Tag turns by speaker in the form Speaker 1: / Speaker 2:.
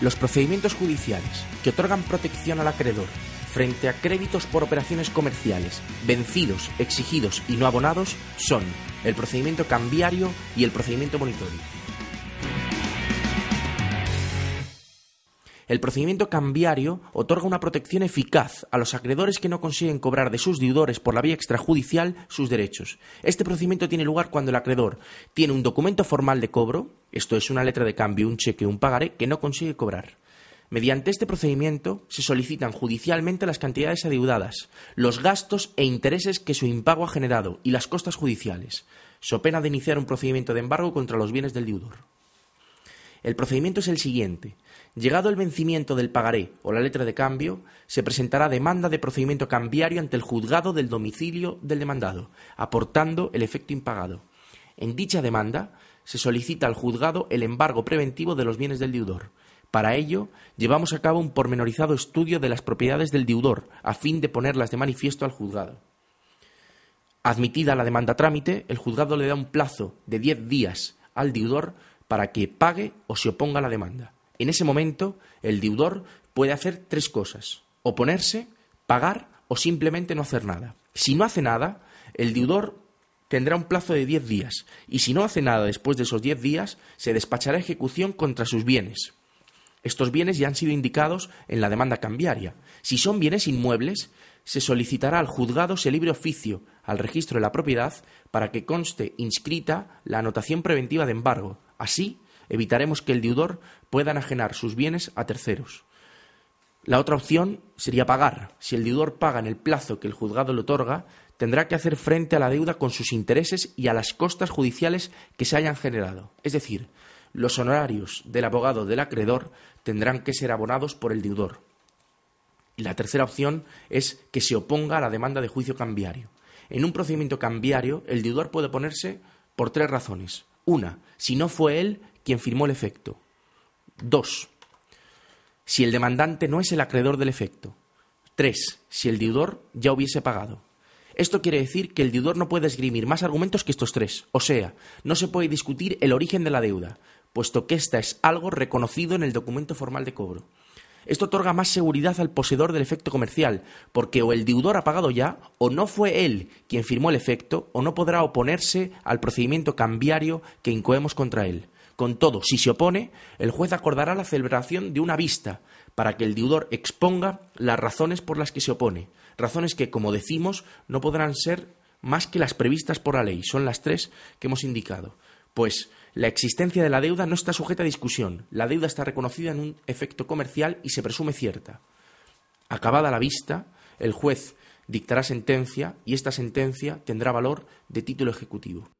Speaker 1: Los procedimientos judiciales que otorgan protección al acreedor frente a créditos por operaciones comerciales vencidos, exigidos y no abonados son el procedimiento cambiario y el procedimiento monitorio. El procedimiento cambiario otorga una protección eficaz a los acreedores que no consiguen cobrar de sus deudores por la vía extrajudicial sus derechos. Este procedimiento tiene lugar cuando el acreedor tiene un documento formal de cobro, esto es una letra de cambio, un cheque, un pagaré, que no consigue cobrar. Mediante este procedimiento se solicitan judicialmente las cantidades adeudadas, los gastos e intereses que su impago ha generado y las costas judiciales, so pena de iniciar un procedimiento de embargo contra los bienes del deudor. El procedimiento es el siguiente. Llegado el vencimiento del pagaré o la letra de cambio, se presentará demanda de procedimiento cambiario ante el juzgado del domicilio del demandado, aportando el efecto impagado. En dicha demanda se solicita al juzgado el embargo preventivo de los bienes del deudor, para ello, llevamos a cabo un pormenorizado estudio de las propiedades del deudor, a fin de ponerlas de manifiesto al juzgado. Admitida la demanda trámite, el juzgado le da un plazo de diez días al deudor para que pague o se oponga a la demanda. En ese momento, el deudor puede hacer tres cosas: oponerse, pagar o simplemente no hacer nada. Si no hace nada, el deudor tendrá un plazo de diez días, y si no hace nada después de esos diez días, se despachará ejecución contra sus bienes, estos bienes ya han sido indicados en la demanda cambiaria. Si son bienes inmuebles, se solicitará al juzgado se libre oficio al registro de la propiedad para que conste inscrita la anotación preventiva de embargo. Así, evitaremos que el deudor pueda enajenar sus bienes a terceros. La otra opción sería pagar. Si el deudor paga en el plazo que el juzgado le otorga, tendrá que hacer frente a la deuda con sus intereses y a las costas judiciales que se hayan generado. Es decir, los honorarios del abogado del acreedor tendrán que ser abonados por el deudor. La tercera opción es que se oponga a la demanda de juicio cambiario. En un procedimiento cambiario, el deudor puede oponerse por tres razones. Una, si no fue él quien firmó el efecto. Dos, si el demandante no es el acreedor del efecto. Tres, si el deudor ya hubiese pagado. Esto quiere decir que el deudor no puede esgrimir más argumentos que estos tres. O sea, no se puede discutir el origen de la deuda, puesto que ésta es algo reconocido en el documento formal de cobro. Esto otorga más seguridad al poseedor del efecto comercial, porque o el deudor ha pagado ya, o no fue él quien firmó el efecto, o no podrá oponerse al procedimiento cambiario que incoemos contra él. Con todo, si se opone, el juez acordará la celebración de una vista para que el deudor exponga las razones por las que se opone, razones que, como decimos, no podrán ser más que las previstas por la ley, son las tres que hemos indicado. Pues la existencia de la deuda no está sujeta a discusión. La deuda está reconocida en un efecto comercial y se presume cierta. Acabada la vista, el juez dictará sentencia y esta sentencia tendrá valor de título ejecutivo.